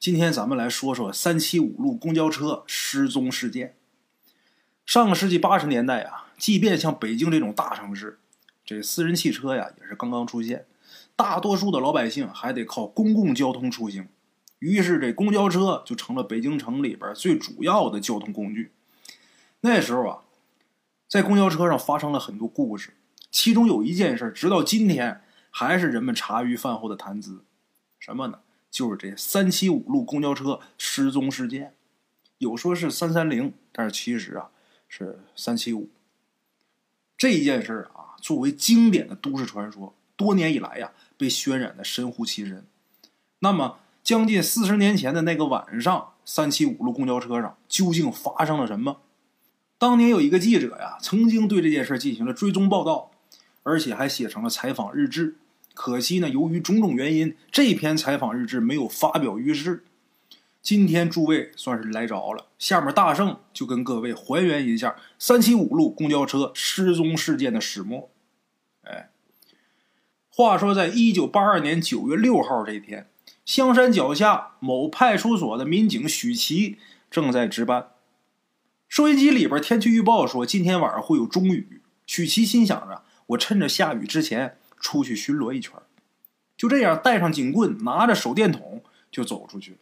今天咱们来说说三七五路公交车失踪事件。上个世纪八十年代啊，即便像北京这种大城市，这私人汽车呀也是刚刚出现，大多数的老百姓还得靠公共交通出行。于是这公交车就成了北京城里边最主要的交通工具。那时候啊，在公交车上发生了很多故事，其中有一件事，直到今天还是人们茶余饭后的谈资。什么呢？就是这三七五路公交车失踪事件，有说是三三零，但是其实啊是三七五。这件事啊，作为经典的都市传说，多年以来呀被渲染的神乎其神。那么，将近四十年前的那个晚上，三七五路公交车上究竟发生了什么？当年有一个记者呀，曾经对这件事进行了追踪报道，而且还写成了采访日志。可惜呢，由于种种原因，这篇采访日志没有发表于世。今天诸位算是来着了，下面大圣就跟各位还原一下三七五路公交车失踪事件的始末。哎，话说在一九八二年九月六号这天，香山脚下某派出所的民警许琪正在值班，收音机里边天气预报说今天晚上会有中雨。许琪心想着，我趁着下雨之前。出去巡逻一圈，就这样带上警棍，拿着手电筒就走出去了。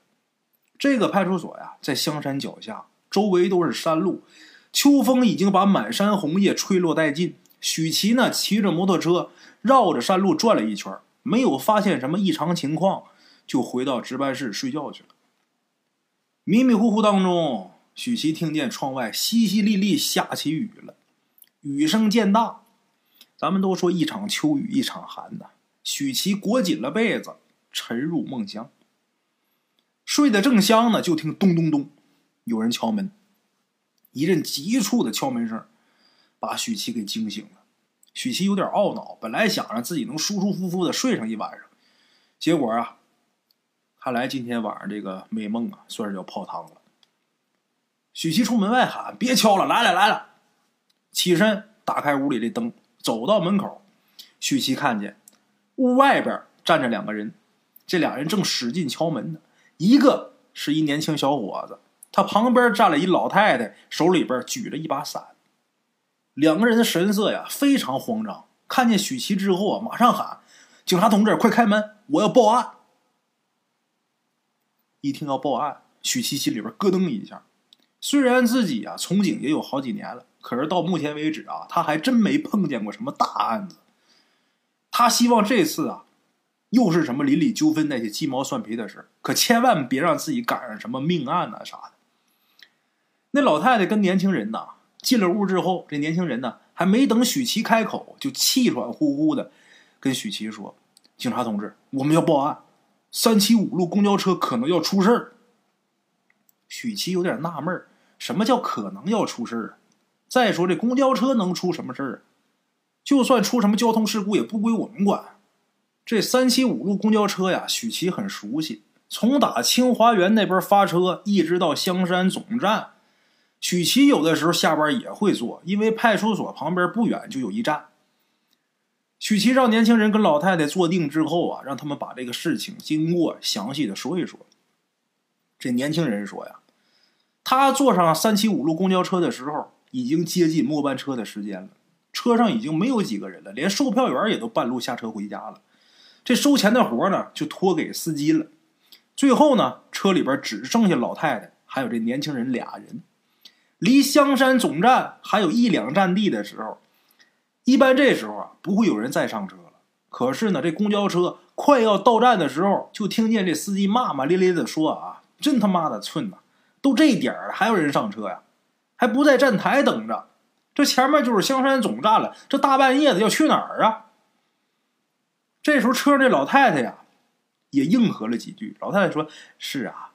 这个派出所呀，在香山脚下，周围都是山路，秋风已经把满山红叶吹落殆尽。许琪呢，骑着摩托车绕着山路转了一圈，没有发现什么异常情况，就回到值班室睡觉去了。迷迷糊糊当中，许琪听见窗外淅淅沥沥下起雨了，雨声渐大。咱们都说一场秋雨一场寒呐，许琪裹紧了被子，沉入梦乡。睡得正香呢，就听咚咚咚，有人敲门。一阵急促的敲门声，把许琪给惊醒了。许琪有点懊恼，本来想让自己能舒舒服服的睡上一晚上，结果啊，看来今天晚上这个美梦啊，算是要泡汤了。许琪冲门外喊：“别敲了，来了来了！”起身打开屋里的灯。走到门口，许琪看见屋外边站着两个人，这俩人正使劲敲门呢。一个是一年轻小伙子，他旁边站了一老太太，手里边举着一把伞。两个人的神色呀非常慌张。看见许琪之后啊，马上喊：“警察同志，快开门，我要报案！”一听要报案，许琪心里边咯噔一下。虽然自己啊从警也有好几年了。可是到目前为止啊，他还真没碰见过什么大案子。他希望这次啊，又是什么邻里纠纷那些鸡毛蒜皮的事可千万别让自己赶上什么命案呐啥的。那老太太跟年轻人呐进了屋之后，这年轻人呢还没等许琪开口，就气喘呼呼的跟许琪说：“警察同志，我们要报案，三七五路公交车可能要出事儿。”许琪有点纳闷什么叫可能要出事儿啊？再说这公交车能出什么事儿？就算出什么交通事故，也不归我们管。这三七五路公交车呀，许琪很熟悉。从打清华园那边发车，一直到香山总站，许琪有的时候下班也会坐，因为派出所旁边不远就有一站。许琪让年轻人跟老太太坐定之后啊，让他们把这个事情经过详细的说一说。这年轻人说呀，他坐上三七五路公交车的时候。已经接近末班车的时间了，车上已经没有几个人了，连售票员也都半路下车回家了。这收钱的活呢，就托给司机了。最后呢，车里边只剩下老太太还有这年轻人俩人。离香山总站还有一两站地的时候，一般这时候啊，不会有人再上车了。可是呢，这公交车快要到站的时候，就听见这司机骂骂咧咧的说：“啊，真他妈的寸呐！都这点了，还有人上车呀？”还不在站台等着，这前面就是香山总站了。这大半夜的要去哪儿啊？这时候车上这老太太呀，也应和了几句。老太太说：“是啊，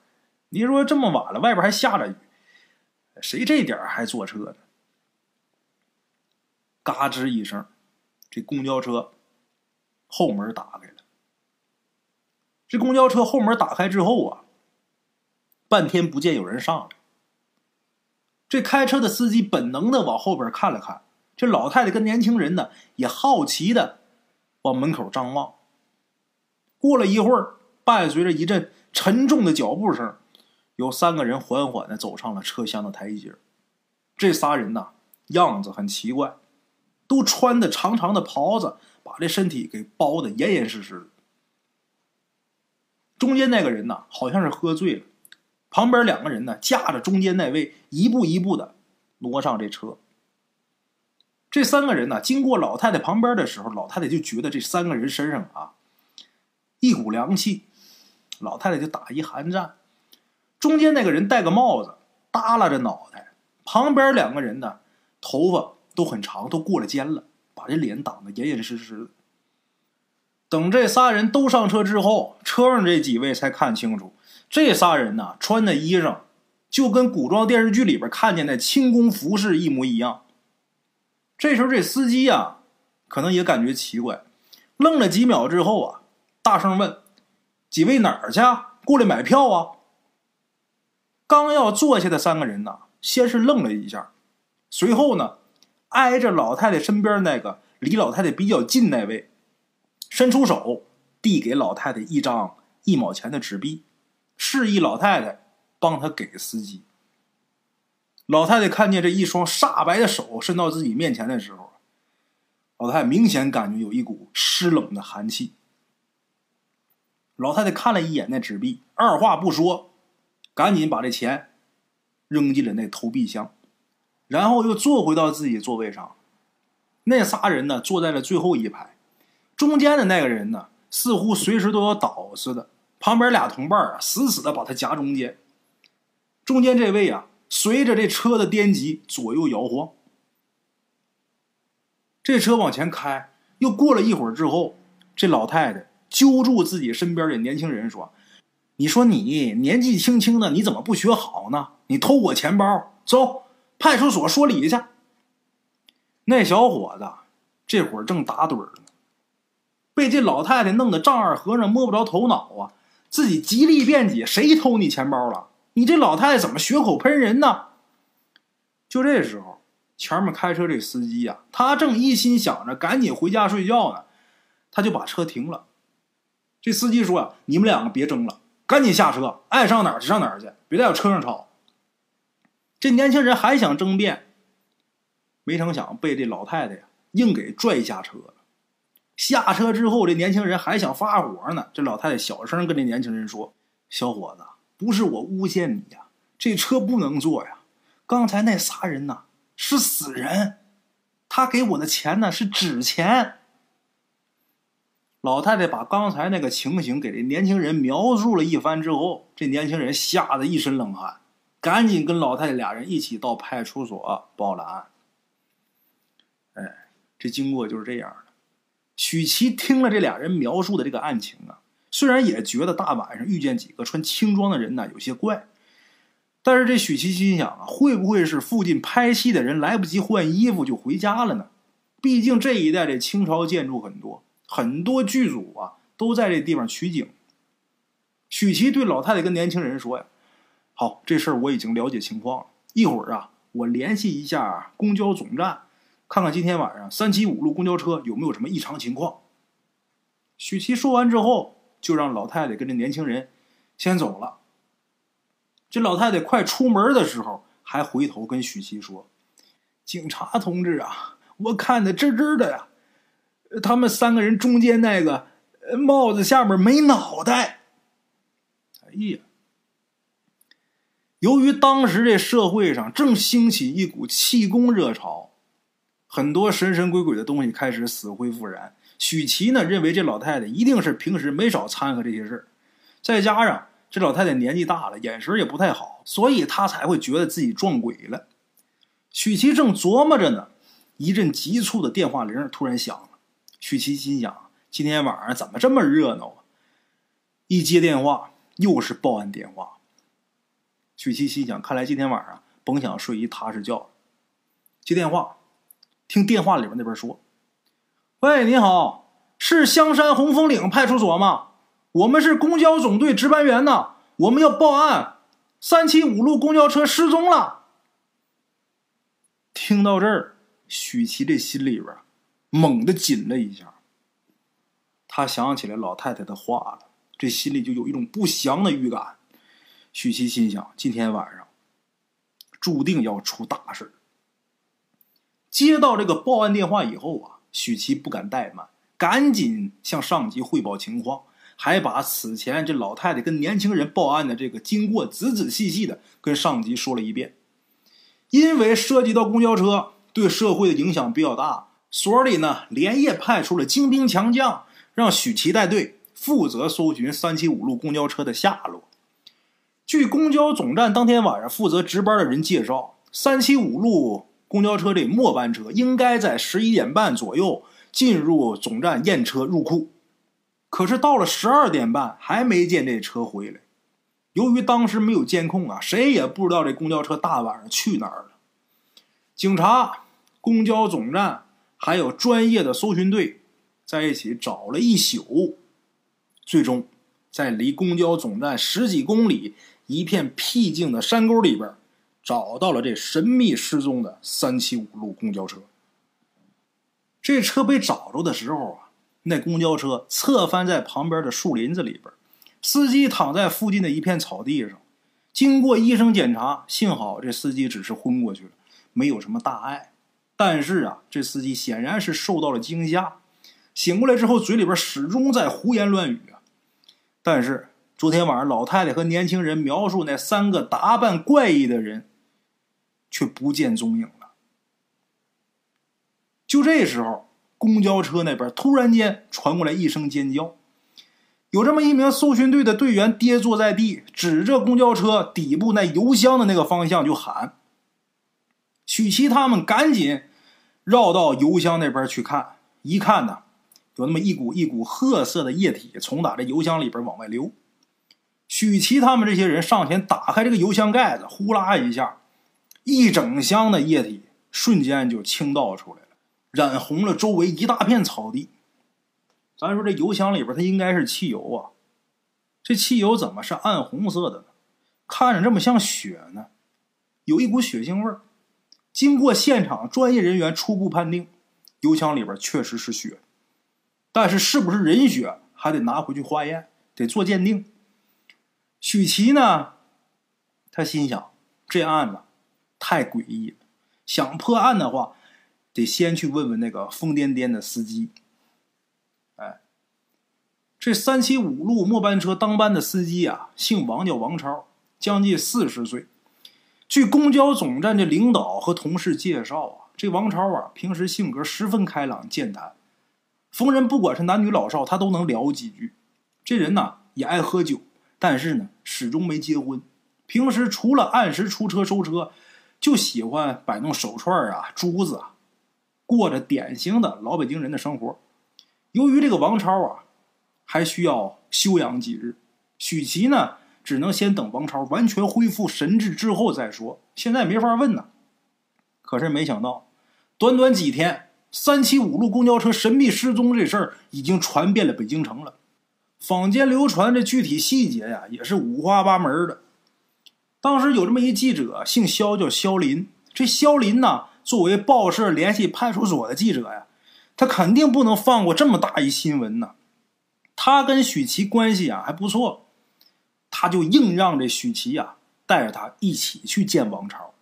你说这么晚了，外边还下着雨，谁这点还坐车呢？”嘎吱一声，这公交车后门打开了。这公交车后门打开之后啊，半天不见有人上来。这开车的司机本能的往后边看了看，这老太太跟年轻人呢也好奇的往门口张望。过了一会儿，伴随着一阵沉重的脚步声，有三个人缓缓的走上了车厢的台阶。这仨人呐，样子很奇怪，都穿的长长的袍子，把这身体给包的严严实实的。中间那个人呐，好像是喝醉了，旁边两个人呢，架着中间那位，一步一步的挪上这车。这三个人呢，经过老太太旁边的时候，老太太就觉得这三个人身上啊，一股凉气，老太太就打一寒战。中间那个人戴个帽子，耷拉着脑袋；旁边两个人呢，头发都很长，都过了肩了，把这脸挡得严严实实的。等这仨人都上车之后，车上这几位才看清楚，这仨人呢，穿的衣裳就跟古装电视剧里边看见的轻功服饰一模一样。这时候，这司机呀，可能也感觉奇怪，愣了几秒之后啊，大声问：“几位哪儿去？过来买票啊？”刚要坐下的三个人呢，先是愣了一下，随后呢，挨着老太太身边那个离老太太比较近那位，伸出手递给老太太一张一毛钱的纸币，示意老太太帮他给司机。老太太看见这一双煞白的手伸到自己面前的时候，老太太明显感觉有一股湿冷的寒气。老太太看了一眼那纸币，二话不说，赶紧把这钱扔进了那投币箱，然后又坐回到自己座位上。那仨人呢，坐在了最后一排，中间的那个人呢，似乎随时都要倒似的，旁边俩同伴啊，死死的把他夹中间。中间这位啊。随着这车的颠急，左右摇晃。这车往前开，又过了一会儿之后，这老太太揪住自己身边的年轻人说：“你说你年纪轻轻的，你怎么不学好呢？你偷我钱包，走派出所说理去。”那小伙子这会儿正打盹呢，被这老太太弄得丈二和尚摸不着头脑啊！自己极力辩解：“谁偷你钱包了？”你这老太太怎么血口喷人呢？就这时候，前面开车这司机呀，他正一心想着赶紧回家睡觉呢，他就把车停了。这司机说：“呀，你们两个别争了，赶紧下车，爱上哪儿去上哪儿去，别在我车上吵。”这年轻人还想争辩，没成想被这老太太呀硬给拽下车了。下车之后，这年轻人还想发火呢，这老太太小声跟这年轻人说：“小伙子。”不是我诬陷你呀，这车不能坐呀。刚才那仨人呐是死人，他给我的钱呢是纸钱。老太太把刚才那个情形给这年轻人描述了一番之后，这年轻人吓得一身冷汗，赶紧跟老太太俩人一起到派出所报了案。哎，这经过就是这样。许琪听了这俩人描述的这个案情啊。虽然也觉得大晚上遇见几个穿轻装的人呢有些怪，但是这许琪心想啊，会不会是附近拍戏的人来不及换衣服就回家了呢？毕竟这一带的清朝建筑很多，很多剧组啊都在这地方取景。许琪对老太太跟年轻人说呀：“好，这事儿我已经了解情况了，一会儿啊我联系一下公交总站，看看今天晚上三七五路公交车有没有什么异常情况。”许七说完之后。就让老太太跟这年轻人先走了。这老太太快出门的时候，还回头跟许七说：“警察同志啊，我看的真真的呀，他们三个人中间那个帽子下面没脑袋。”哎呀，由于当时这社会上正兴起一股气功热潮，很多神神鬼鬼的东西开始死灰复燃。许琪呢认为这老太太一定是平时没少掺和这些事儿，再加上这老太太年纪大了，眼神也不太好，所以他才会觉得自己撞鬼了。许琪正琢磨着呢，一阵急促的电话铃突然响了。许琪心想：今天晚上怎么这么热闹啊？一接电话，又是报案电话。许琪心想：看来今天晚上甭想睡一踏实觉。接电话，听电话里边那边说。喂，你好，是香山红枫岭派出所吗？我们是公交总队值班员呢，我们要报案，三七五路公交车失踪了。听到这儿，许琪这心里边猛地紧了一下。他想起来老太太的话了，这心里就有一种不祥的预感。许琪心想，今天晚上注定要出大事。接到这个报案电话以后啊，许琪不敢怠慢，赶紧向上级汇报情况，还把此前这老太太跟年轻人报案的这个经过仔仔细细的跟上级说了一遍。因为涉及到公交车，对社会的影响比较大，所里呢连夜派出了精兵强将，让许琪带队负责搜寻三七五路公交车的下落。据公交总站当天晚上负责值班的人介绍，三七五路。公交车这末班车应该在十一点半左右进入总站验车入库，可是到了十二点半还没见这车回来。由于当时没有监控啊，谁也不知道这公交车大晚上去哪儿了。警察、公交总站还有专业的搜寻队在一起找了一宿，最终在离公交总站十几公里一片僻静的山沟里边。找到了这神秘失踪的三七五路公交车。这车被找着的时候啊，那公交车侧翻在旁边的树林子里边，司机躺在附近的一片草地上。经过医生检查，幸好这司机只是昏过去了，没有什么大碍。但是啊，这司机显然是受到了惊吓，醒过来之后嘴里边始终在胡言乱语啊。但是昨天晚上老太太和年轻人描述那三个打扮怪异的人。却不见踪影了。就这时候，公交车那边突然间传过来一声尖叫，有这么一名搜寻队的队员跌坐在地，指着公交车底部那油箱的那个方向就喊。许琪他们赶紧绕到油箱那边去看，一看呢，有那么一股一股褐色的液体从打这油箱里边往外流。许琪他们这些人上前打开这个油箱盖子，呼啦一下。一整箱的液体瞬间就倾倒出来了，染红了周围一大片草地。咱说这油箱里边它应该是汽油啊，这汽油怎么是暗红色的呢？看着这么像血呢，有一股血腥味儿。经过现场专业人员初步判定，油箱里边确实是血，但是是不是人血还得拿回去化验，得做鉴定。许琪呢，他心想这案子。太诡异了，想破案的话，得先去问问那个疯癫癫的司机。哎，这三七五路末班车当班的司机啊，姓王，叫王超，将近四十岁。据公交总站的领导和同事介绍啊，这王超啊，平时性格十分开朗健谈，逢人不管是男女老少，他都能聊几句。这人呢，也爱喝酒，但是呢，始终没结婚。平时除了按时出车收车。就喜欢摆弄手串啊、珠子啊，过着典型的老北京人的生活。由于这个王超啊，还需要休养几日，许琪呢，只能先等王超完全恢复神智之后再说。现在没法问呢。可是没想到，短短几天，三七五路公交车神秘失踪这事儿已经传遍了北京城了。坊间流传这具体细节呀，也是五花八门的。当时有这么一记者，姓肖，叫肖林。这肖林呢，作为报社联系派出所的记者呀，他肯定不能放过这么大一新闻呢。他跟许琪关系啊还不错，他就硬让这许琪呀带着他一起去见王超。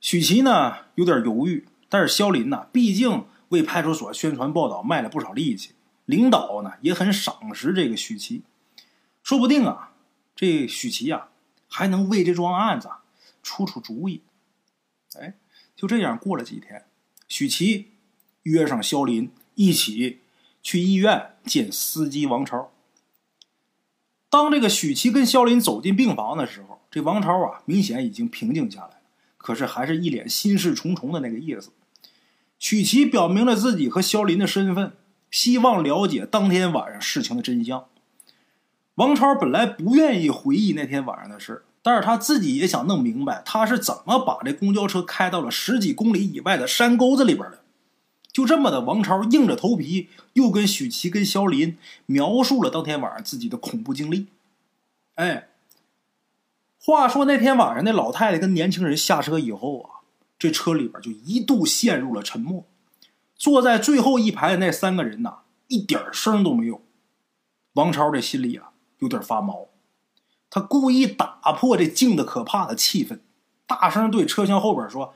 许琪呢有点犹豫，但是肖林呢，毕竟为派出所宣传报道卖了不少力气，领导呢也很赏识这个许琪，说不定啊，这许琪呀。还能为这桩案子出出主意，哎，就这样过了几天，许琪约上肖林一起去医院见司机王超。当这个许琪跟肖林走进病房的时候，这王超啊，明显已经平静下来了，可是还是一脸心事重重的那个意思。许琪表明了自己和肖林的身份，希望了解当天晚上事情的真相。王超本来不愿意回忆那天晚上的事但是他自己也想弄明白他是怎么把这公交车开到了十几公里以外的山沟子里边的。就这么的，王超硬着头皮又跟许琪、跟肖林描述了当天晚上自己的恐怖经历。哎，话说那天晚上那老太太跟年轻人下车以后啊，这车里边就一度陷入了沉默。坐在最后一排的那三个人呐，一点声都没有。王超这心里啊有点发毛，他故意打破这静的可怕的气氛，大声对车厢后边说：“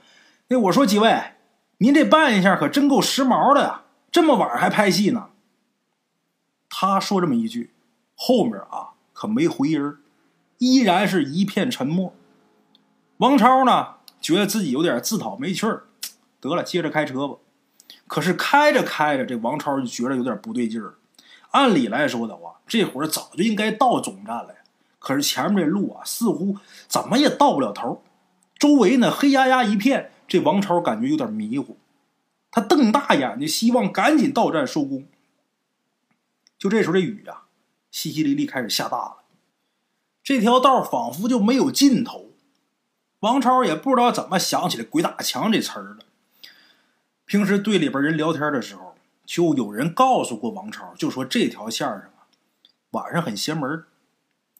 哎，我说几位，您这扮相可真够时髦的呀，这么晚还拍戏呢。”他说这么一句，后面啊可没回音依然是一片沉默。王超呢，觉得自己有点自讨没趣儿，得了，接着开车吧。可是开着开着，这王超就觉得有点不对劲儿。按理来说的话，这会儿早就应该到总站了。可是前面这路啊，似乎怎么也到不了头。周围呢，黑压压一片，这王超感觉有点迷糊。他瞪大眼睛，希望赶紧到站收工。就这时候，这雨呀，淅淅沥沥开始下大了。这条道仿佛就没有尽头。王超也不知道怎么想起来“鬼打墙”这词儿了。平时队里边人聊天的时候，就有人告诉过王超，就说这条线上，晚上很邪门，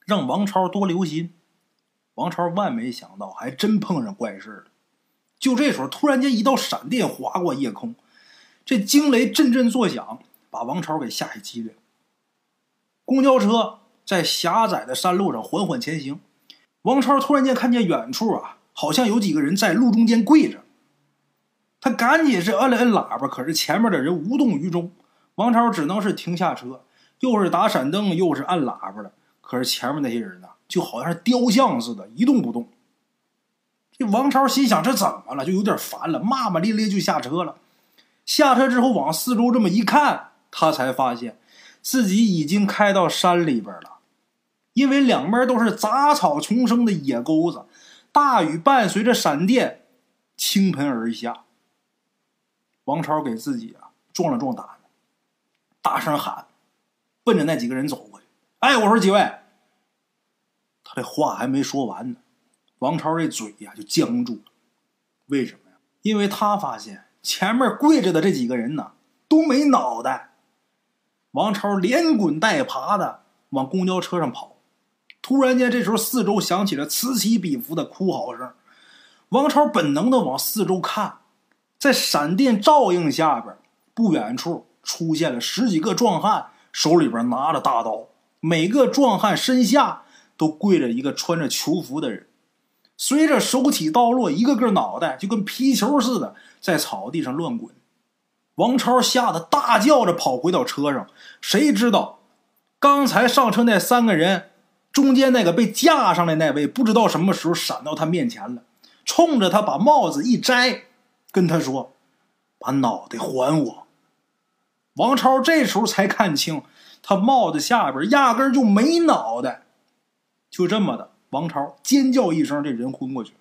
让王超多留心。王超万没想到，还真碰上怪事了。就这时候，突然间一道闪电划过夜空，这惊雷阵阵作响，把王超给吓一激灵。公交车在狭窄的山路上缓缓前行。王超突然间看见远处啊，好像有几个人在路中间跪着。他赶紧是摁了摁喇叭，可是前面的人无动于衷。王超只能是停下车，又是打闪灯，又是按喇叭的。可是前面那些人呢，就好像是雕像似的，一动不动。这王超心想：这怎么了？就有点烦了，骂骂咧咧就下车了。下车之后往四周这么一看，他才发现自己已经开到山里边了。因为两边都是杂草丛生的野沟子，大雨伴随着闪电倾盆而下。王超给自己啊壮了壮胆，大声喊，奔着那几个人走过去。哎，我说几位，他这话还没说完呢，王超这嘴呀就僵住了。为什么呀？因为他发现前面跪着的这几个人呢都没脑袋。王超连滚带爬的往公交车上跑。突然间，这时候四周响起了此起彼伏的哭嚎声。王超本能的往四周看，在闪电照应下边，不远处出现了十几个壮汉，手里边拿着大刀。每个壮汉身下都跪着一个穿着囚服的人。随着手起刀落，一个个脑袋就跟皮球似的在草地上乱滚。王超吓得大叫着跑回到车上，谁知道刚才上车那三个人。中间那个被架上的那位，不知道什么时候闪到他面前了，冲着他把帽子一摘，跟他说：“把脑袋还我。”王超这时候才看清，他帽子下边压根就没脑袋。就这么的，王超尖叫一声，这人昏过去了。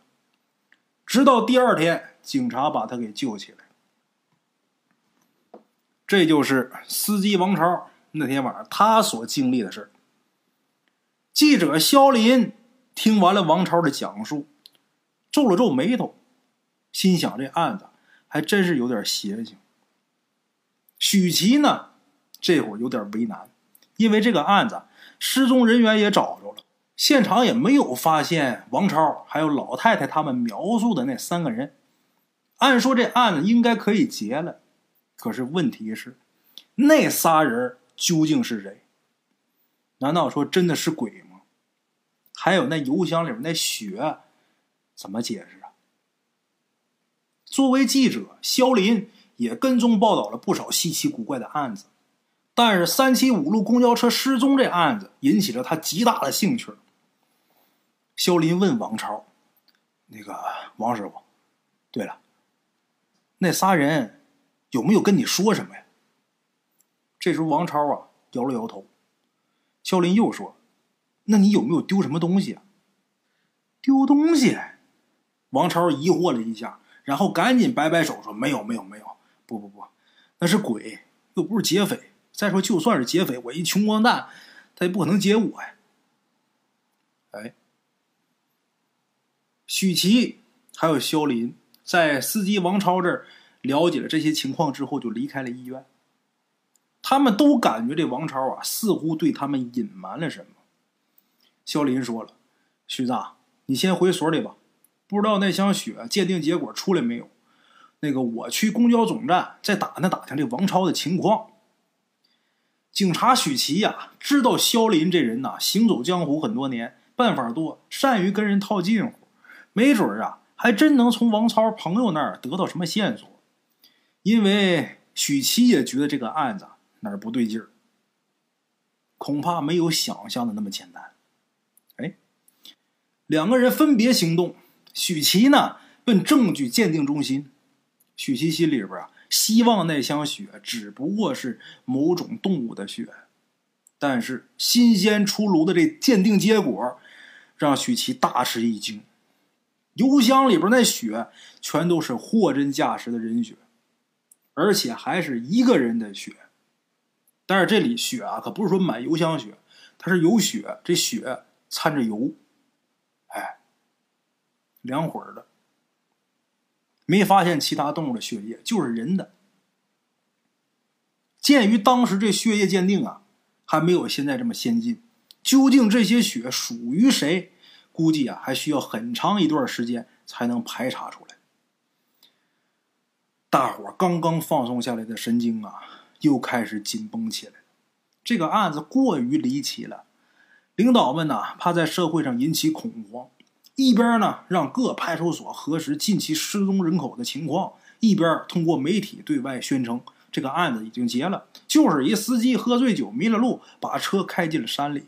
直到第二天，警察把他给救起来。这就是司机王超那天晚上他所经历的事记者肖林听完了王超的讲述，皱了皱眉头，心想：这案子还真是有点邪性。许琪呢，这会儿有点为难，因为这个案子失踪人员也找着了，现场也没有发现王超还有老太太他们描述的那三个人。按说这案子应该可以结了，可是问题是，那仨人究竟是谁？难道说真的是鬼吗？还有那油箱里面那血，怎么解释啊？作为记者，肖林也跟踪报道了不少稀奇古怪的案子，但是三七五路公交车失踪这案子引起了他极大的兴趣。肖林问王超：“那个王师傅，对了，那仨人有没有跟你说什么呀？”这时候，王超啊摇了摇头。肖林又说。那你有没有丢什么东西啊？丢东西？王超疑惑了一下，然后赶紧摆摆手说：“没有，没有，没有！不不不，那是鬼，又不是劫匪。再说，就算是劫匪，我一穷光蛋，他也不可能劫我呀。”哎，许琪还有肖林在司机王超这儿了解了这些情况之后，就离开了医院。他们都感觉这王超啊，似乎对他们隐瞒了什么。肖林说了：“徐子，你先回所里吧。不知道那箱血鉴定结果出来没有？那个，我去公交总站再打听打听这王超的情况。”警察许琪呀，知道肖林这人呐，行走江湖很多年，办法多，善于跟人套近乎，没准儿啊，还真能从王超朋友那儿得到什么线索。因为许琪也觉得这个案子哪儿不对劲儿，恐怕没有想象的那么简单。哎，两个人分别行动，许琪呢奔证据鉴定中心，许琪心里边啊。希望那箱血只不过是某种动物的血，但是新鲜出炉的这鉴定结果让许琪大吃一惊。油箱里边那血全都是货真价实的人血，而且还是一个人的血。但是这里血啊，可不是说满油箱血，它是有血，这血掺着油，哎，两会儿的。没发现其他动物的血液，就是人的。鉴于当时这血液鉴定啊，还没有现在这么先进，究竟这些血属于谁，估计啊还需要很长一段时间才能排查出来。大伙刚刚放松下来的神经啊，又开始紧绷起来这个案子过于离奇了，领导们呢怕在社会上引起恐慌。一边呢，让各派出所核实近期失踪人口的情况；一边通过媒体对外宣称这个案子已经结了，就是一司机喝醉酒迷了路，把车开进了山里，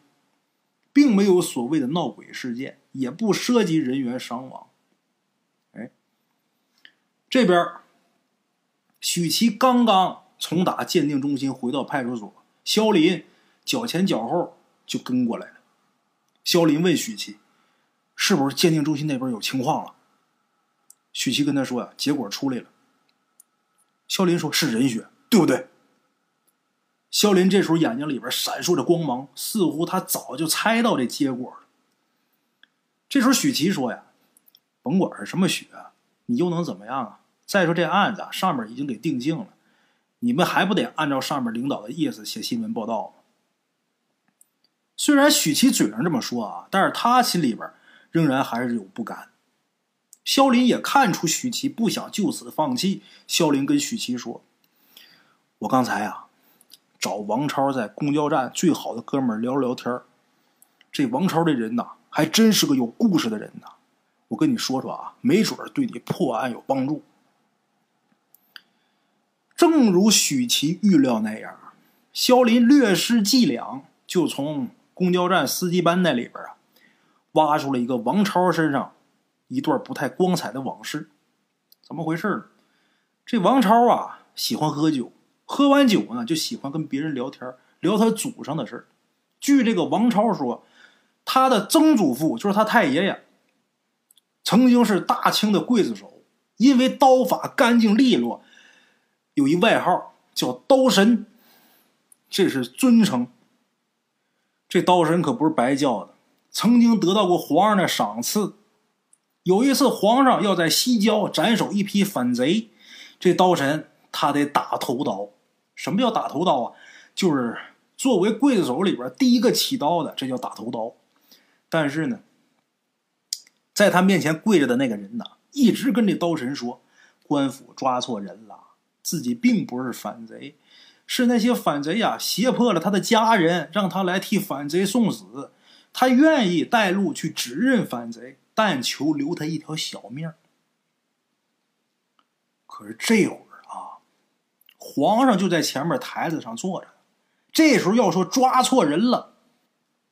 并没有所谓的闹鬼事件，也不涉及人员伤亡。哎，这边许琪刚刚从打鉴定中心回到派出所，肖林脚前脚后就跟过来了。肖林问许琪。是不是鉴定中心那边有情况了？许琪跟他说呀，结果出来了。肖林说是人血，对不对？肖林这时候眼睛里边闪烁着光芒，似乎他早就猜到这结果了。这时候许琪说呀，甭管是什么血，你又能怎么样啊？再说这案子上面已经给定性了，你们还不得按照上面领导的意思写新闻报道吗？虽然许琪嘴上这么说啊，但是他心里边。仍然还是有不甘。肖林也看出许琪不想就此放弃。肖林跟许琪说：“我刚才啊，找王超在公交站最好的哥们聊聊天这王超这人呐，还真是个有故事的人呐。我跟你说说啊，没准对你破案有帮助。”正如许琪预料那样，肖林略施伎俩，就从公交站司机班那里边啊。挖出了一个王超身上一段不太光彩的往事，怎么回事呢？这王超啊，喜欢喝酒，喝完酒呢，就喜欢跟别人聊天，聊他祖上的事据这个王超说，他的曾祖父就是他太爷爷，曾经是大清的刽子手，因为刀法干净利落，有一外号叫“刀神”，这是尊称。这刀神可不是白叫的。曾经得到过皇上的赏赐。有一次，皇上要在西郊斩首一批反贼，这刀神他得打头刀。什么叫打头刀啊？就是作为刽子手里边第一个起刀的，这叫打头刀。但是呢，在他面前跪着的那个人呢，一直跟这刀神说：“官府抓错人了，自己并不是反贼，是那些反贼呀胁迫了他的家人，让他来替反贼送死。”他愿意带路去指认反贼，但求留他一条小命。可是这会儿啊，皇上就在前面台子上坐着。这时候要说抓错人了，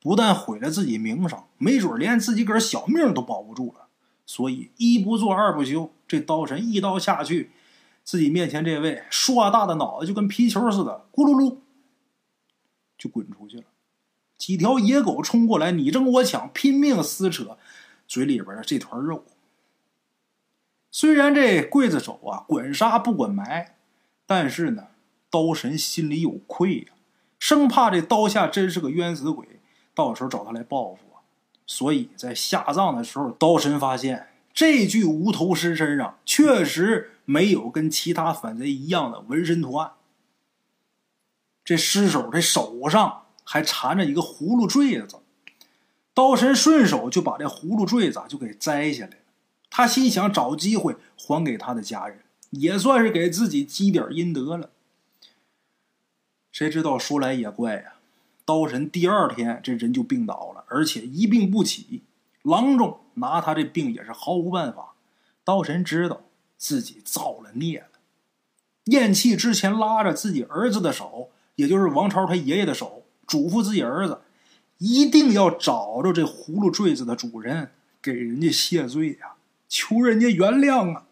不但毁了自己名声，没准连自己个儿小命都保不住了。所以一不做二不休，这刀神一刀下去，自己面前这位硕大的脑袋就跟皮球似的，咕噜噜就滚出去了。几条野狗冲过来，你争我抢，拼命撕扯嘴里边的这团肉。虽然这刽子手啊管杀不管埋，但是呢，刀神心里有愧呀，生怕这刀下真是个冤死鬼，到时候找他来报复啊。所以在下葬的时候，刀神发现这具无头尸身上确实没有跟其他反贼一样的纹身图案，这尸首这手上。还缠着一个葫芦坠子，刀神顺手就把这葫芦坠子就给摘下来了。他心想找机会还给他的家人，也算是给自己积点阴德了。谁知道说来也怪呀，刀神第二天这人就病倒了，而且一病不起。郎中拿他这病也是毫无办法。刀神知道自己造了孽了，咽气之前拉着自己儿子的手，也就是王超他爷爷的手，嘱咐自己儿子一定要找着这葫芦坠子的主人，给人家谢罪呀，求人家原谅啊。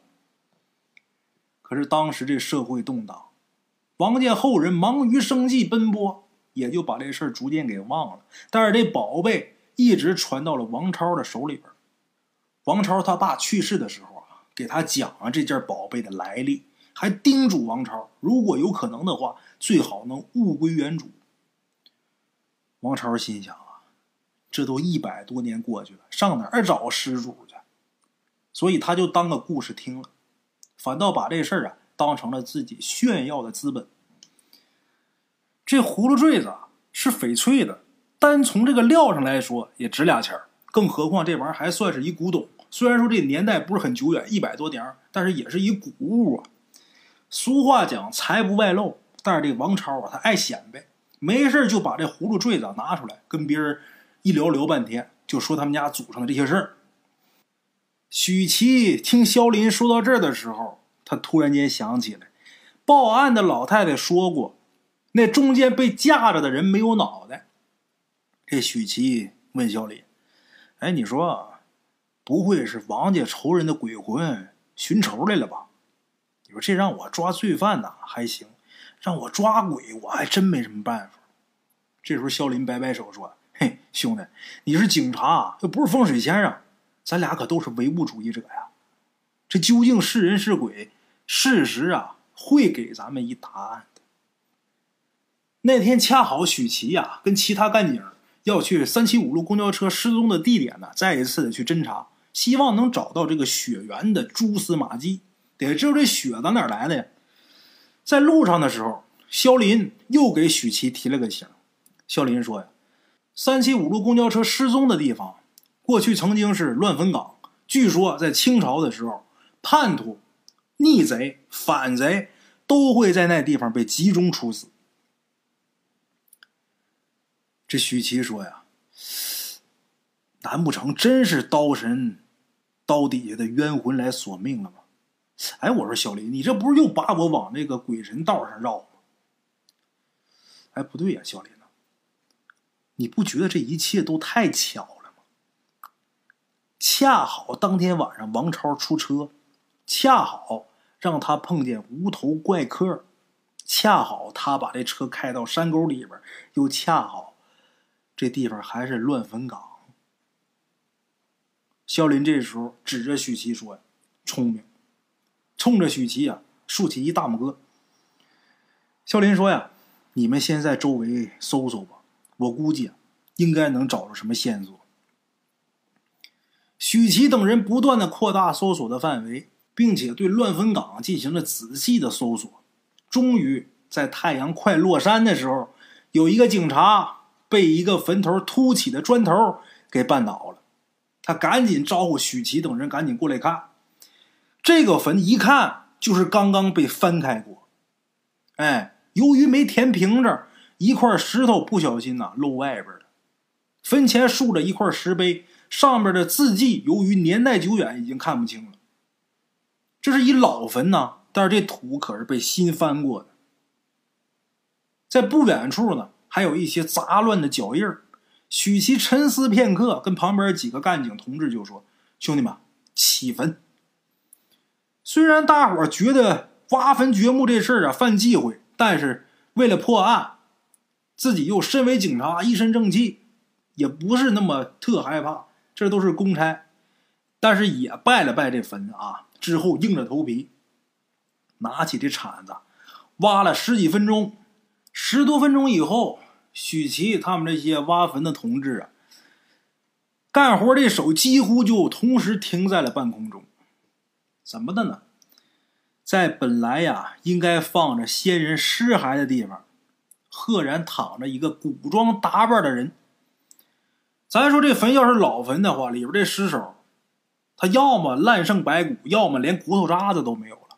可是当时这社会动荡，王家后人忙于生计奔波，也就把这事儿逐渐给忘了。但是这宝贝一直传到了王超的手里边。王超他爸去世的时候啊，给他讲了这件宝贝的来历，还叮嘱王超，如果有可能的话，最好能物归原主。王超心想啊，这都一百多年过去了，上哪儿找失主去？所以他就当个故事听了。反倒把这事儿啊当成了自己炫耀的资本。这葫芦坠子是翡翠的，单从这个料上来说也值俩钱儿更何况这玩意儿还算是一古董，虽然说这年代不是很久远，一百多年，但是也是一古物啊。俗话讲财不外露，但是这王超啊他爱显摆，没事就把这葫芦坠子拿出来跟别人一聊聊半天，就说他们家祖上的这些事儿。许琪听肖林说到这儿的时候，他突然间想起来，报案的老太太说过，那中间被架着的人没有脑袋。这许琪问肖林：“哎，你说，不会是王家仇人的鬼魂寻仇来了吧？你说这让我抓罪犯呐还行，让我抓鬼我还真没什么办法。”这时候肖林摆摆手说：“嘿，兄弟，你是警察，又不是风水先生。”咱俩可都是唯物主义者呀，这究竟是人是鬼？事实啊，会给咱们一答案的。那天恰好许琪呀跟其他干警要去三七五路公交车失踪的地点呢，再一次的去侦查，希望能找到这个血缘的蛛丝马迹。得知道这血打哪来的呀？在路上的时候，肖林又给许琪提了个醒。肖林说呀，三七五路公交车失踪的地方。过去曾经是乱坟岗，据说在清朝的时候，叛徒、逆贼、反贼都会在那地方被集中处死。这许琪说呀：“难不成真是刀神刀底下的冤魂来索命了吗？”哎，我说小林，你这不是又把我往那个鬼神道上绕吗？哎，不对呀，小林，你不觉得这一切都太巧了吗？恰好当天晚上王超出车，恰好让他碰见无头怪客，恰好他把这车开到山沟里边，又恰好这地方还是乱坟岗。肖林这时候指着许琪说：“聪明。”冲着许琪啊竖起一大拇哥。肖林说：“呀，你们先在周围搜搜吧，我估计应该能找着什么线索。”许琪等人不断的扩大搜索的范围，并且对乱坟岗进行了仔细的搜索。终于在太阳快落山的时候，有一个警察被一个坟头凸起的砖头给绊倒了。他赶紧招呼许琪等人赶紧过来看。这个坟一看就是刚刚被翻开过。哎，由于没填平着，一块石头不小心呐露外边了。坟前竖着一块石碑。上面的字迹由于年代久远，已经看不清了。这是一老坟呐，但是这土可是被新翻过的。在不远处呢，还有一些杂乱的脚印。许其沉思片刻，跟旁边几个干警同志就说：“兄弟们，起坟。”虽然大伙觉得挖坟掘墓这事儿啊犯忌讳，但是为了破案，自己又身为警察，一身正气，也不是那么特害怕。这都是公差，但是也拜了拜这坟啊。之后硬着头皮，拿起这铲子，挖了十几分钟。十多分钟以后，许琪他们这些挖坟的同志啊，干活的手几乎就同时停在了半空中。怎么的呢？在本来呀应该放着先人尸骸的地方，赫然躺着一个古装打扮的人。咱说这坟要是老坟的话，里边这尸首，他要么烂剩白骨，要么连骨头渣子都没有了。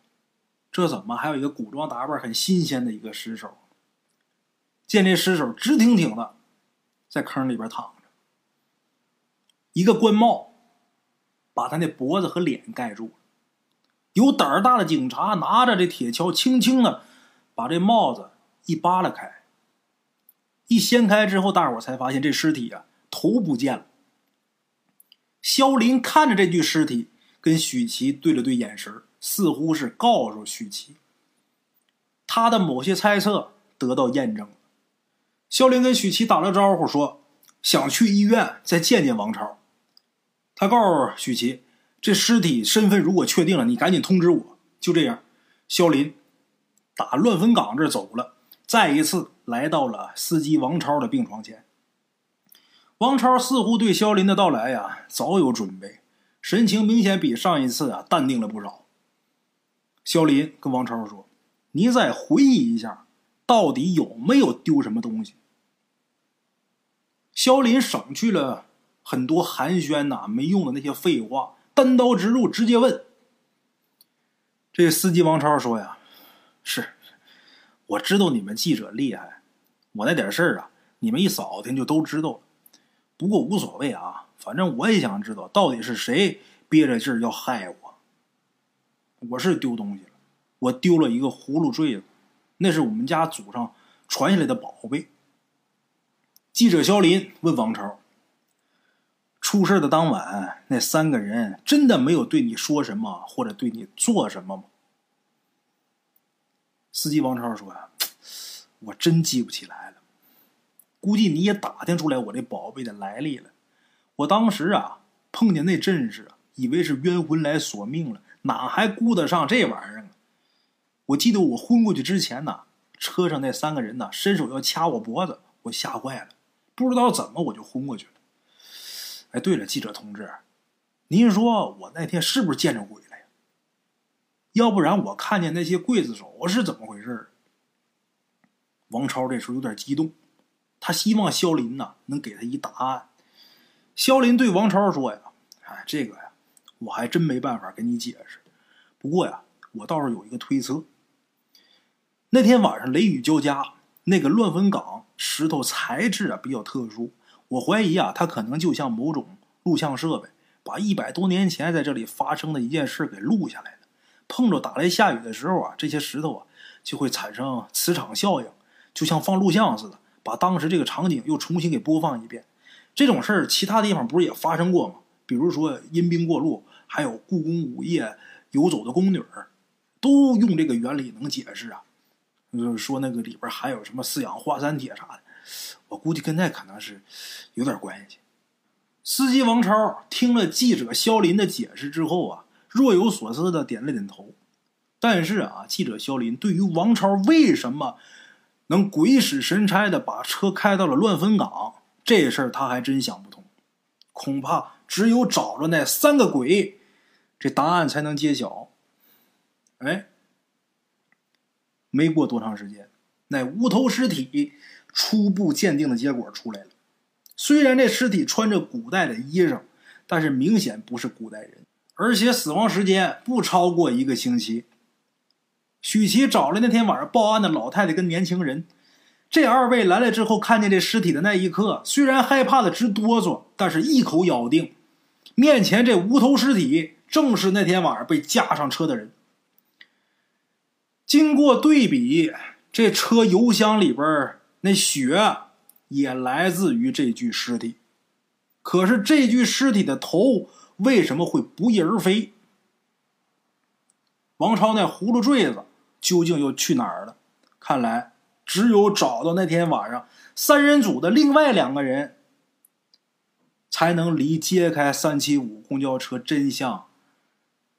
这怎么还有一个古装打扮很新鲜的一个尸首？见这尸首直挺挺的在坑里边躺着，一个官帽把他那脖子和脸盖住了。有胆儿大的警察拿着这铁锹，轻轻的把这帽子一扒拉开。一掀开之后，大伙才发现这尸体啊，头不见了。肖林看着这具尸体，跟许琪对了对眼神，似乎是告诉许琪，他的某些猜测得到验证了。肖林跟许琪打了招呼，说想去医院再见见王超。他告诉许琪，这尸体身份如果确定了，你赶紧通知我。就这样，肖林打乱坟岗这走了，再一次。来到了司机王超的病床前，王超似乎对肖林的到来呀早有准备，神情明显比上一次啊淡定了不少。肖林跟王超说：“你再回忆一下，到底有没有丢什么东西？”肖林省去了很多寒暄呐没用的那些废话，单刀直入，直接问。这司机王超说：“呀，是，我知道你们记者厉害。”我那点事儿啊，你们一扫听就都知道了。不过无所谓啊，反正我也想知道到底是谁憋着劲儿要害我。我是丢东西了，我丢了一个葫芦坠子，那是我们家祖上传下来的宝贝。记者肖林问王超：“出事的当晚，那三个人真的没有对你说什么，或者对你做什么吗？”司机王超说：“呀。”我真记不起来了，估计你也打听出来我这宝贝的来历了。我当时啊，碰见那阵势啊，以为是冤魂来索命了，哪还顾得上这玩意儿啊？我记得我昏过去之前呢，车上那三个人呢，伸手要掐我脖子，我吓坏了，不知道怎么我就昏过去了。哎，对了，记者同志，您说我那天是不是见着鬼了呀？要不然我看见那些刽子手是怎么回事？王超这时候有点激动，他希望肖林呐能给他一答案。肖林对王超说：“呀，哎，这个呀，我还真没办法跟你解释。不过呀，我倒是有一个推测。那天晚上雷雨交加，那个乱坟岗石头材质啊比较特殊，我怀疑啊，它可能就像某种录像设备，把一百多年前在这里发生的一件事给录下来了。碰着打雷下雨的时候啊，这些石头啊就会产生磁场效应。”就像放录像似的，把当时这个场景又重新给播放一遍。这种事儿其他地方不是也发生过吗？比如说阴兵过路，还有故宫午夜游走的宫女儿，都用这个原理能解释啊。就是说那个里边还有什么四氧化三铁啥的，我估计跟那可能是有点关系。司机王超听了记者肖林的解释之后啊，若有所思的点了点头。但是啊，记者肖林对于王超为什么？能鬼使神差的把车开到了乱坟岗，这事儿他还真想不通。恐怕只有找着那三个鬼，这答案才能揭晓。哎，没过多长时间，那无头尸体初步鉴定的结果出来了。虽然这尸体穿着古代的衣裳，但是明显不是古代人，而且死亡时间不超过一个星期。许琪找了那天晚上报案的老太太跟年轻人，这二位来了之后，看见这尸体的那一刻，虽然害怕的直哆嗦，但是一口咬定，面前这无头尸体正是那天晚上被架上车的人。经过对比，这车油箱里边那血也来自于这具尸体，可是这具尸体的头为什么会不翼而飞？王超那葫芦坠子。究竟又去哪儿了？看来只有找到那天晚上三人组的另外两个人，才能离揭开三七五公交车真相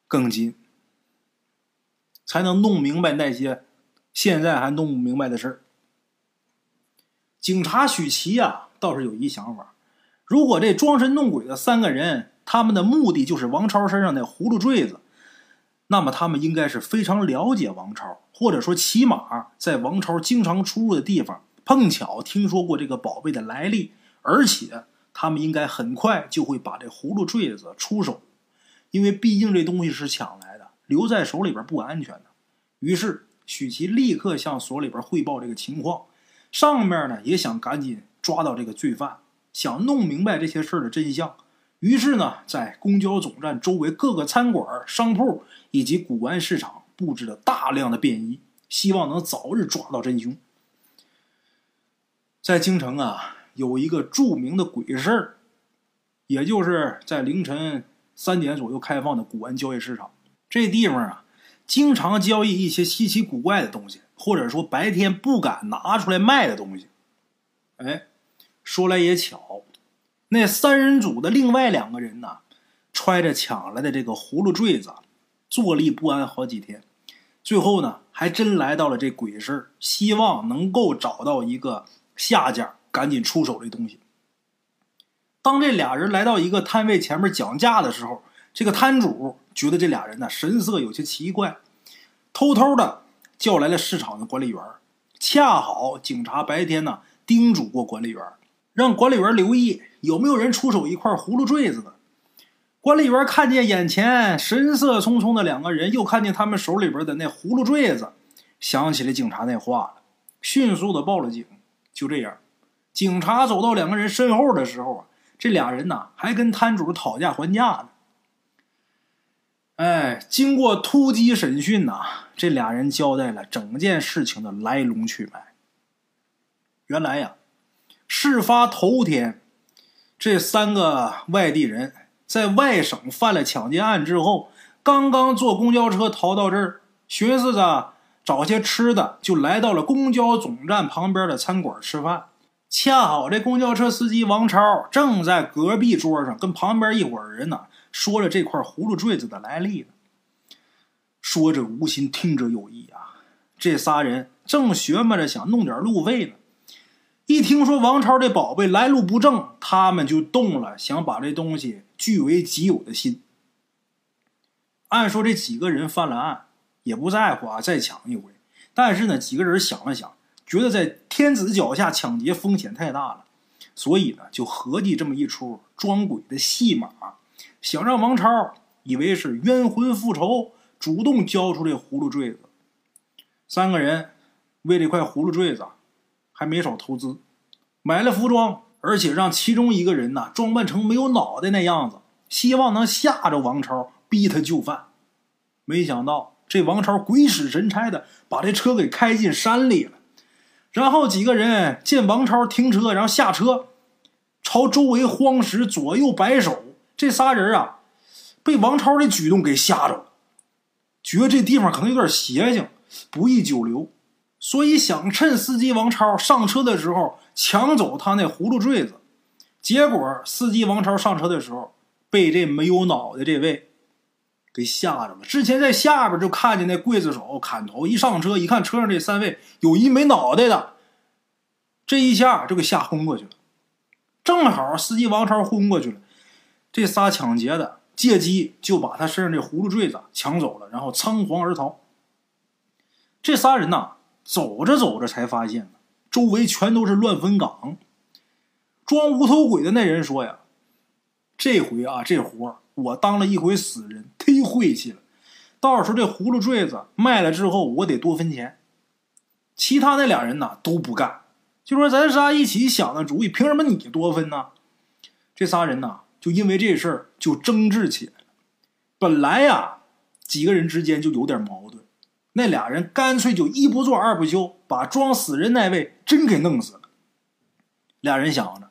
更近，才能弄明白那些现在还弄不明白的事儿。警察许琪呀，倒是有一想法：如果这装神弄鬼的三个人，他们的目的就是王超身上那葫芦坠子。那么他们应该是非常了解王超，或者说起码在王超经常出入的地方碰巧听说过这个宝贝的来历，而且他们应该很快就会把这葫芦坠子出手，因为毕竟这东西是抢来的，留在手里边不安全的。于是许琪立刻向所里边汇报这个情况，上面呢也想赶紧抓到这个罪犯，想弄明白这些事儿的真相。于是呢，在公交总站周围各个餐馆、商铺以及古玩市场布置了大量的便衣，希望能早日抓到真凶。在京城啊，有一个著名的鬼市儿，也就是在凌晨三点左右开放的古玩交易市场。这地方啊，经常交易一些稀奇古怪的东西，或者说白天不敢拿出来卖的东西。哎，说来也巧。那三人组的另外两个人呢，揣着抢来的这个葫芦坠子，坐立不安好几天，最后呢，还真来到了这鬼市，希望能够找到一个下家，赶紧出手这东西。当这俩人来到一个摊位前面讲价的时候，这个摊主觉得这俩人呢神色有些奇怪，偷偷的叫来了市场的管理员。恰好警察白天呢叮嘱过管理员，让管理员留意。有没有人出手一块葫芦坠子的？管理员看见眼前神色匆匆的两个人，又看见他们手里边的那葫芦坠子，想起了警察那话，迅速的报了警。就这样，警察走到两个人身后的时候啊，这俩人呢还跟摊主讨价还价呢。哎，经过突击审讯呐，这俩人交代了整件事情的来龙去脉。原来呀，事发头天。这三个外地人在外省犯了抢劫案之后，刚刚坐公交车逃到这儿，寻思着找些吃的，就来到了公交总站旁边的餐馆吃饭。恰好这公交车司机王超正在隔壁桌上跟旁边一伙人呢说着这块葫芦坠子的来历呢。说者无心，听者有意啊！这仨人正学摸着想弄点路费呢。一听说王超这宝贝来路不正，他们就动了想把这东西据为己有的心。按说这几个人犯了案，也不在乎啊，再抢一回。但是呢，几个人想了想，觉得在天子脚下抢劫风险太大了，所以呢，就合计这么一出装鬼的戏码，想让王超以为是冤魂复仇，主动交出这葫芦坠子。三个人为这块葫芦坠子。还没少投资，买了服装，而且让其中一个人呢装扮成没有脑袋那样子，希望能吓着王超，逼他就范。没想到这王超鬼使神差的把这车给开进山里了，然后几个人见王超停车，然后下车，朝周围荒石左右摆手。这仨人啊，被王超的举动给吓着了，觉得这地方可能有点邪性，不宜久留。所以想趁司机王超上车的时候抢走他那葫芦坠子，结果司机王超上车的时候被这没有脑袋这位给吓着了。之前在下边就看见那刽子手砍头，一上车一看车上这三位有一没脑袋的，这一下就给吓昏过去了。正好司机王超昏过去了，这仨抢劫的借机就把他身上这葫芦坠子抢走了，然后仓皇而逃。这仨人呐。走着走着才发现周围全都是乱坟岗。装无头鬼的那人说：“呀，这回啊，这活我当了一回死人，忒晦气了。到时候这葫芦坠子卖了之后，我得多分钱。”其他那俩人呢都不干，就说：“咱仨一起想的主意，凭什么你多分呢？”这仨人呢就因为这事儿就争执起来了。本来呀，几个人之间就有点矛。那俩人干脆就一不做二不休，把装死人那位真给弄死了。俩人想着，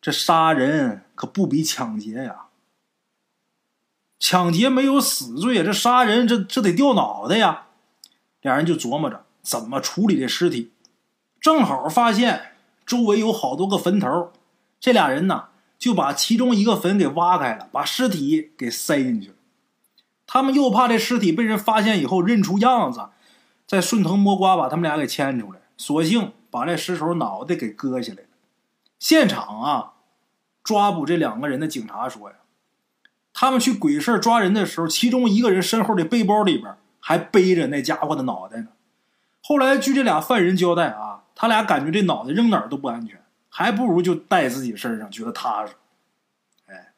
这杀人可不比抢劫呀。抢劫没有死罪，这杀人这这得掉脑袋呀。俩人就琢磨着怎么处理这尸体。正好发现周围有好多个坟头，这俩人呢就把其中一个坟给挖开了，把尸体给塞进去了。他们又怕这尸体被人发现以后认出样子，再顺藤摸瓜把他们俩给牵出来，索性把这尸首脑袋给割下来。现场啊，抓捕这两个人的警察说呀，他们去鬼市抓人的时候，其中一个人身后的背包里边还背着那家伙的脑袋呢。后来据这俩犯人交代啊，他俩感觉这脑袋扔哪儿都不安全，还不如就带自己身上，觉得踏实。哎，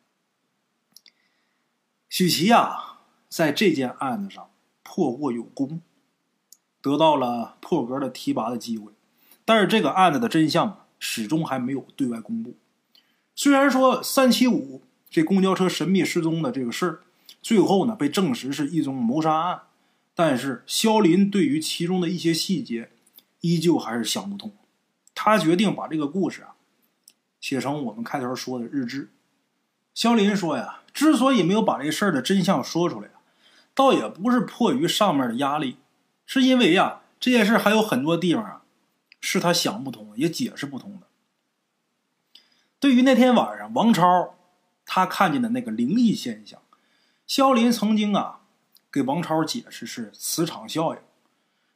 许琪呀。在这件案子上破获有功，得到了破格的提拔的机会。但是这个案子的真相，始终还没有对外公布。虽然说三七五这公交车神秘失踪的这个事儿，最后呢被证实是一宗谋杀案，但是肖林对于其中的一些细节，依旧还是想不通。他决定把这个故事啊，写成我们开头说的日志。肖林说呀，之所以没有把这事儿的真相说出来倒也不是迫于上面的压力，是因为呀，这件事还有很多地方啊，是他想不通，也解释不通的。对于那天晚上王超他看见的那个灵异现象，肖林曾经啊给王超解释是磁场效应，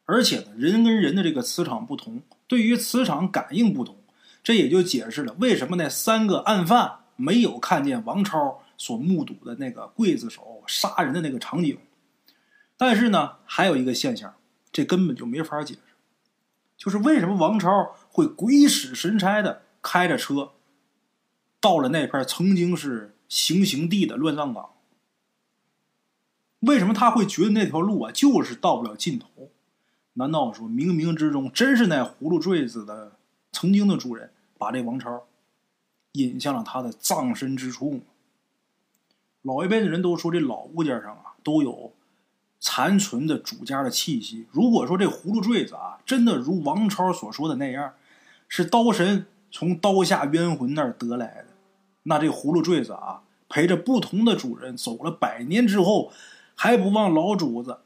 而且呢，人跟人的这个磁场不同，对于磁场感应不同，这也就解释了为什么那三个案犯没有看见王超所目睹的那个刽子手杀人的那个场景。但是呢，还有一个现象，这根本就没法解释，就是为什么王超会鬼使神差的开着车到了那片曾经是行刑地的乱葬岗？为什么他会觉得那条路啊就是到不了尽头？难道说冥冥之中真是那葫芦坠子的曾经的主人把这王超引向了他的葬身之处吗？老一辈的人都说，这老物件上啊都有。残存的主家的气息。如果说这葫芦坠子啊，真的如王超所说的那样，是刀神从刀下冤魂那儿得来的，那这葫芦坠子啊，陪着不同的主人走了百年之后，还不忘老主子，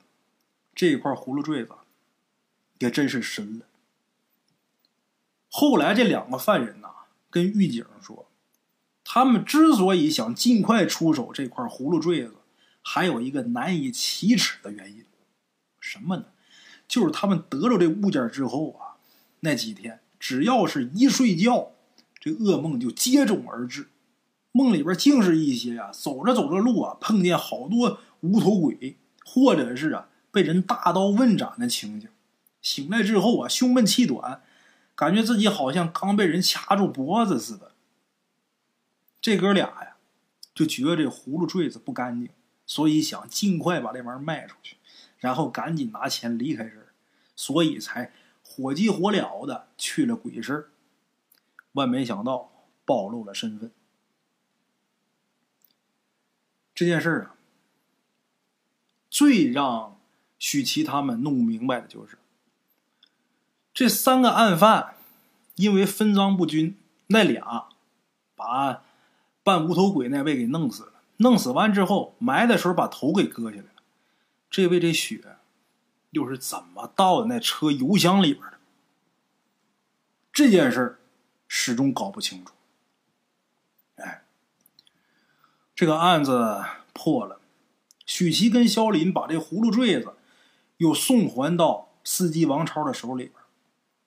这块葫芦坠子也真是神了。后来这两个犯人呐，跟狱警说，他们之所以想尽快出手这块葫芦坠子。还有一个难以启齿的原因，什么呢？就是他们得了这物件之后啊，那几天只要是一睡觉，这噩梦就接踵而至，梦里边竟是一些呀走着走着路啊碰见好多无头鬼，或者是啊被人大刀问斩的情景。醒来之后啊，胸闷气短，感觉自己好像刚被人掐住脖子似的。这哥俩呀，就觉得这葫芦坠子不干净。所以想尽快把这玩意儿卖出去，然后赶紧拿钱离开这儿，所以才火急火燎的去了鬼市。万没想到暴露了身份。这件事儿啊，最让许琪他们弄不明白的就是，这三个案犯因为分赃不均，那俩把扮无头鬼那位给弄死了。弄死完之后，埋的时候把头给割下来了。这位这血又是怎么到的那车油箱里边的？这件事始终搞不清楚。哎，这个案子破了，许琪跟肖林把这葫芦坠子又送还到司机王超的手里边，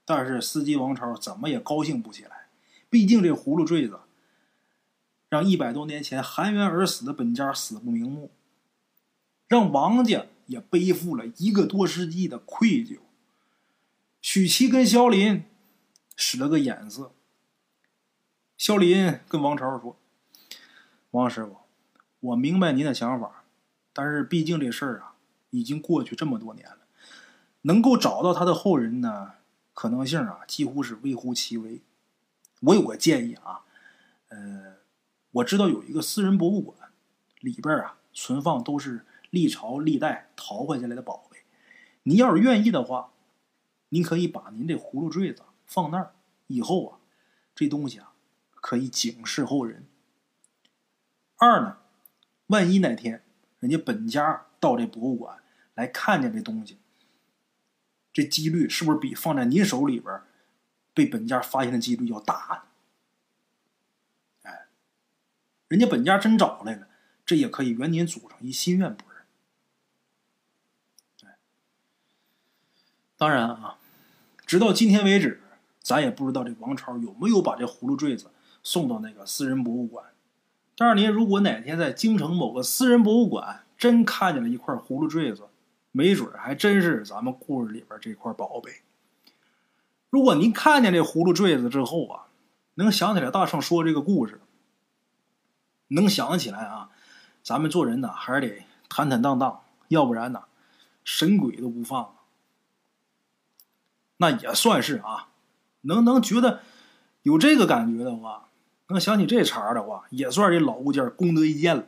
但是司机王超怎么也高兴不起来，毕竟这葫芦坠子。让一百多年前含冤而死的本家死不瞑目，让王家也背负了一个多世纪的愧疚。许七跟肖林使了个眼色。肖林跟王超说：“王师傅，我明白您的想法，但是毕竟这事儿啊已经过去这么多年了，能够找到他的后人呢，可能性啊几乎是微乎其微。我有个建议啊，呃。”我知道有一个私人博物馆，里边啊存放都是历朝历代淘换下来的宝贝。您要是愿意的话，您可以把您这葫芦坠子放那儿，以后啊，这东西啊可以警示后人。二呢，万一哪天人家本家到这博物馆来看见这东西，这几率是不是比放在您手里边被本家发现的几率要大？人家本家真找来了，这也可以圆您祖上一心愿，不是？当然啊，直到今天为止，咱也不知道这王超有没有把这葫芦坠子送到那个私人博物馆。但是您如果哪天在京城某个私人博物馆真看见了一块葫芦坠子，没准还真是咱们故事里边这块宝贝。如果您看见这葫芦坠子之后啊，能想起来大圣说这个故事。能想起来啊，咱们做人呢还是得坦坦荡荡，要不然呢，神鬼都不放。那也算是啊，能能觉得有这个感觉的话，能想起这茬的话，也算这老物件功德一件了。